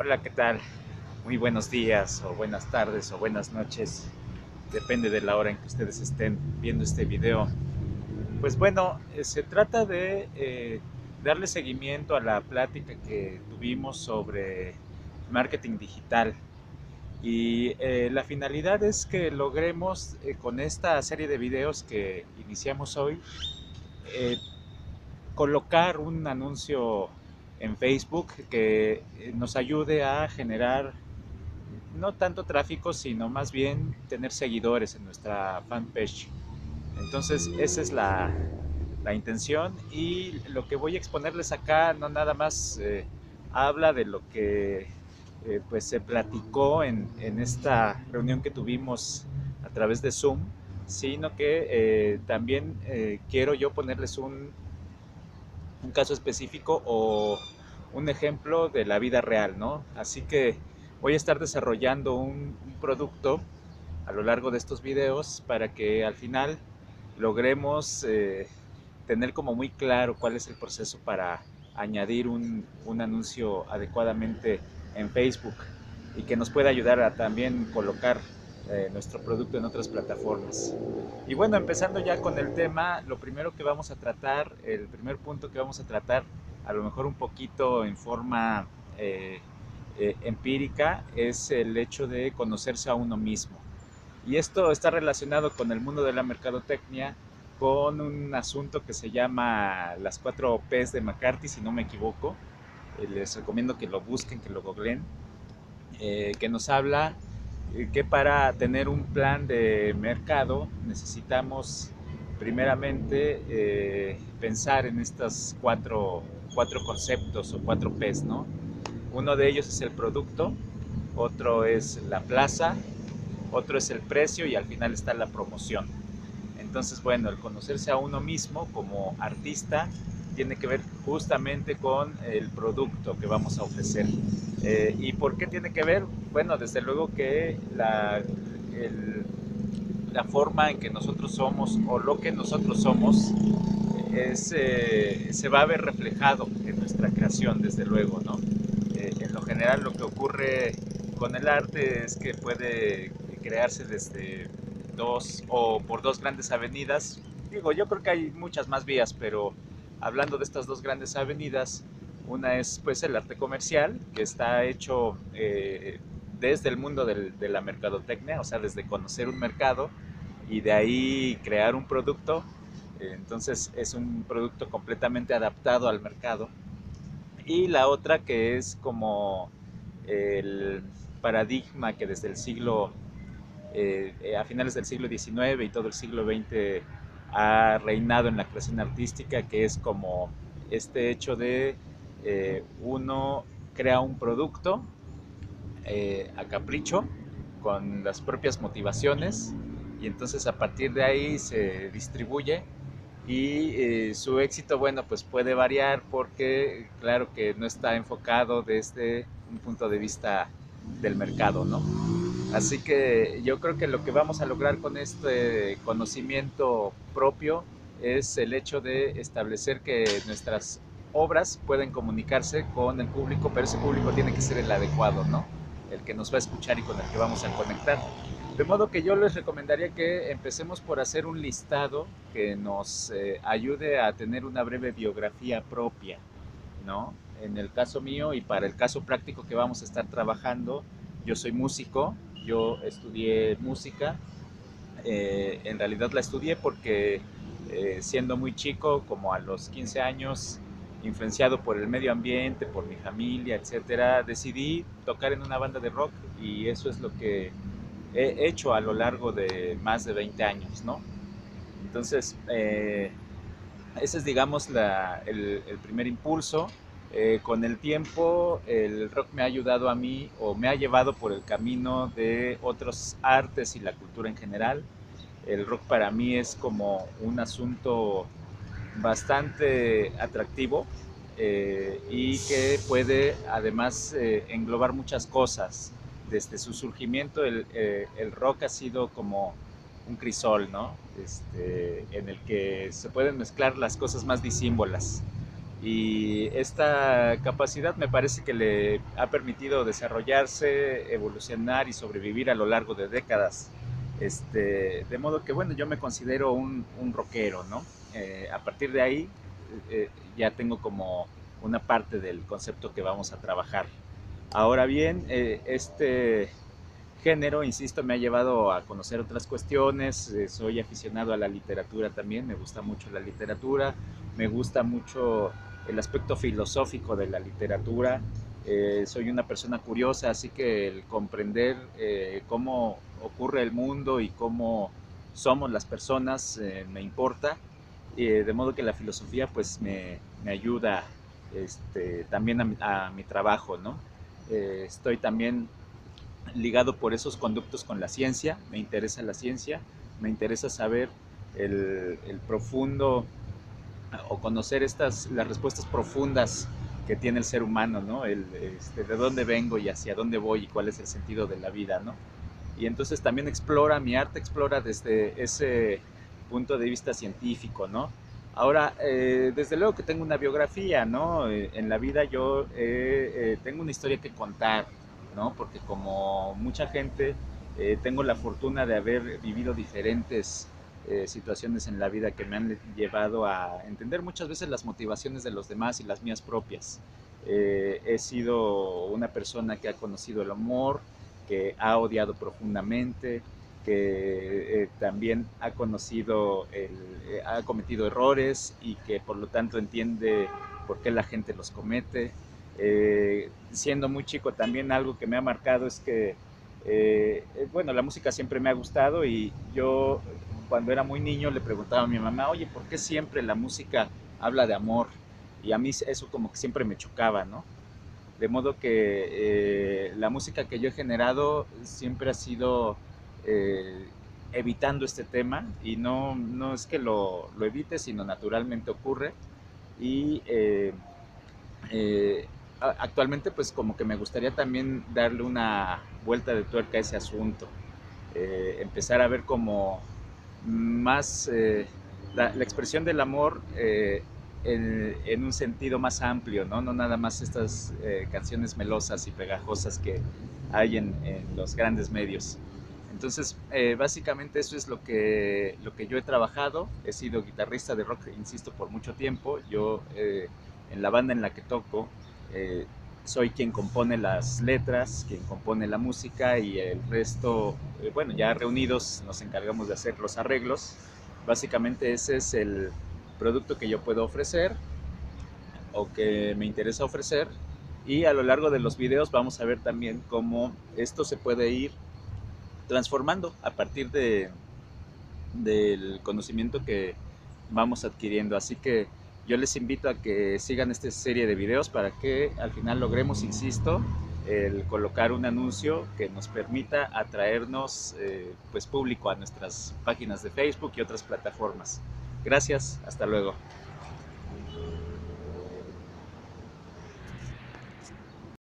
Hola, ¿qué tal? Muy buenos días o buenas tardes o buenas noches. Depende de la hora en que ustedes estén viendo este video. Pues bueno, eh, se trata de eh, darle seguimiento a la plática que tuvimos sobre marketing digital. Y eh, la finalidad es que logremos con esta serie de videos que iniciamos hoy colocar un anuncio en Facebook que eh, nos ayude a generar no tanto tráfico, sino más bien tener seguidores en nuestra fanpage. Entonces esa es la, la intención y lo que voy a exponerles acá no nada más eh, habla de lo que eh, pues se platicó en, en, esta reunión que tuvimos a través de Zoom, sino que también quiero yo ponerles un, un caso específico o un ejemplo de la vida real, ¿no? Así que voy a estar desarrollando un, producto a lo largo de estos videos para que al final logremos eh, tener como muy claro cuál es el proceso para añadir un, anuncio adecuadamente en Facebook y que nos pueda ayudar a también colocar eh, nuestro producto en otras plataformas. Y bueno, empezando ya con el tema, lo primero que vamos a tratar, el primer punto que vamos a tratar, a lo mejor un poquito en forma eh, eh, empírica, es el hecho de conocerse a uno mismo. Y esto está relacionado con el mundo de la mercadotecnia, con un asunto que se llama las cuatro P's de McCarthy, si no me equivoco. les recomiendo que lo busquen, que lo googleen, que nos habla eh, que para tener un plan de mercado necesitamos primeramente eh, pensar en estos cuatro, cuatro, conceptos o cuatro P's, ¿no? Uno de ellos es el producto, otro es la plaza, otro es el precio y al final está la promoción. Entonces, bueno, el conocerse a uno mismo como artista tiene que ver justamente con el producto que vamos a ofrecer. Eh, ¿Y por qué tiene que ver? Bueno, desde luego que la, la forma en que nosotros somos o lo que nosotros somos es, eh, se va a ver reflejado en nuestra creación, desde luego, ¿no? Eh, en lo general lo que ocurre con el arte es que puede crearse desde dos o por dos grandes avenidas. Digo, yo creo que hay muchas más vías, pero hablando de estas dos grandes avenidas, una es pues el arte comercial, que está hecho eh, desde el mundo de la mercadotecnia, o sea, desde conocer un mercado y de ahí crear un producto. entonces es un producto completamente adaptado al mercado. Y la otra que es como el paradigma que desde el siglo, eh, a finales del siglo XIX y todo el siglo XX ha reinado en la creación artística, que es como este hecho de eh, uno crea un producto eh, a capricho con las propias motivaciones y entonces a partir de ahí se distribuye y eh, su éxito, bueno, pues puede variar porque claro que no está enfocado desde un punto de vista del mercado, ¿no? Así que yo creo que lo que vamos a lograr con este conocimiento propio es el hecho de establecer que nuestras obras pueden comunicarse con el público, pero ese público tiene que ser el adecuado, ¿no? El que nos va a escuchar y con el que vamos a conectar. De modo que yo les recomendaría que empecemos por hacer un listado que nos eh, ayude a tener una breve biografía propia, ¿no? En el caso mío y para el caso práctico que vamos a estar trabajando, yo soy músico, yo estudié música, eh, en realidad la estudié porque eh, siendo muy chico, como a los 15 años, influenciado por el medio ambiente, por mi familia, etcétera, decidí tocar en una banda de rock y eso es lo que he hecho a lo largo de más de 20 años, ¿no? Entonces, eh, ese es, digamos, el, primer impulso. Eh, con el tiempo el rock me ha ayudado a mí o me ha llevado por el camino de otros artes y la cultura en general. El rock para mí es como un asunto bastante atractivo eh, y que puede además eh, englobar muchas cosas. Desde su surgimiento el, rock ha sido como un crisol, ¿no? Este, en el que se pueden mezclar las cosas más disímbolas y esta capacidad me parece que le ha permitido desarrollarse, evolucionar y sobrevivir a lo largo de décadas. Este, de modo que, bueno, yo me considero un, un rockero, ¿no? Eh, a partir de ahí eh, ya tengo como una parte del concepto que vamos a trabajar. Ahora bien, eh, este género, insisto, me ha llevado a conocer otras cuestiones, soy aficionado a la literatura también, me gusta mucho la literatura, me gusta mucho el aspecto filosófico de la literatura. Eh, soy una persona curiosa, así que el comprender eh, cómo ocurre el mundo y cómo somos las personas eh, me importa. de modo que la filosofía pues me, me ayuda este, también a, mi trabajo. ¿no? estoy también ligado por esos conductos con la ciencia, me interesa la ciencia, me interesa saber el, el profundo o conocer estas, las respuestas profundas que tiene el ser humano, ¿no? El, este, de dónde vengo y hacia dónde voy y cuál es el sentido de la vida, ¿no? Y entonces también explora, mi arte explora desde ese punto de vista científico, ¿no? Ahora, eh, desde luego que tengo una biografía, ¿no? Eh, en la vida yo eh, tengo una historia que contar, ¿no? Porque como mucha gente, tengo la fortuna de haber vivido diferentes eh, situaciones en la vida que me han llevado a entender muchas veces las motivaciones de los demás y las mías propias. Eh, he sido una persona que ha conocido el amor, que ha odiado profundamente, que eh, también ha conocido, el, ha cometido errores y que por lo tanto entiende por qué la gente los comete. siendo muy chico también algo que me ha marcado es que, bueno, la música siempre me ha gustado y yo cuando era muy niño le preguntaba a mi mamá, oye, ¿por qué siempre la música habla de amor? Y a mí eso como que siempre me chocaba, ¿no? De modo que eh, la música que yo he generado siempre ha sido eh, evitando este tema y no, no es que lo, lo, evite, sino naturalmente ocurre. Y eh, actualmente pues como que me gustaría también darle una vuelta de tuerca a ese asunto. empezar a ver como más eh, la, expresión del amor eh, en, un sentido más amplio, ¿no? No nada más estas eh, canciones melosas y pegajosas que hay en, los grandes medios. Entonces, básicamente eso es lo que, lo que yo he trabajado. He sido guitarrista de rock, insisto, por mucho tiempo. Yo, en la banda en la que toco, soy quien compone las letras, quien compone la música y el resto, eh, bueno, ya reunidos nos encargamos de hacer los arreglos. Básicamente ese es el producto que yo puedo ofrecer o que me interesa ofrecer y a lo largo de los videos vamos a ver también cómo esto se puede ir transformando a partir de, del conocimiento que vamos adquiriendo. Así que yo les invito a que sigan esta serie de videos para que al final logremos, insisto, el colocar un anuncio que nos permita atraernos eh, pues público a nuestras páginas de Facebook y otras plataformas. Gracias, hasta luego.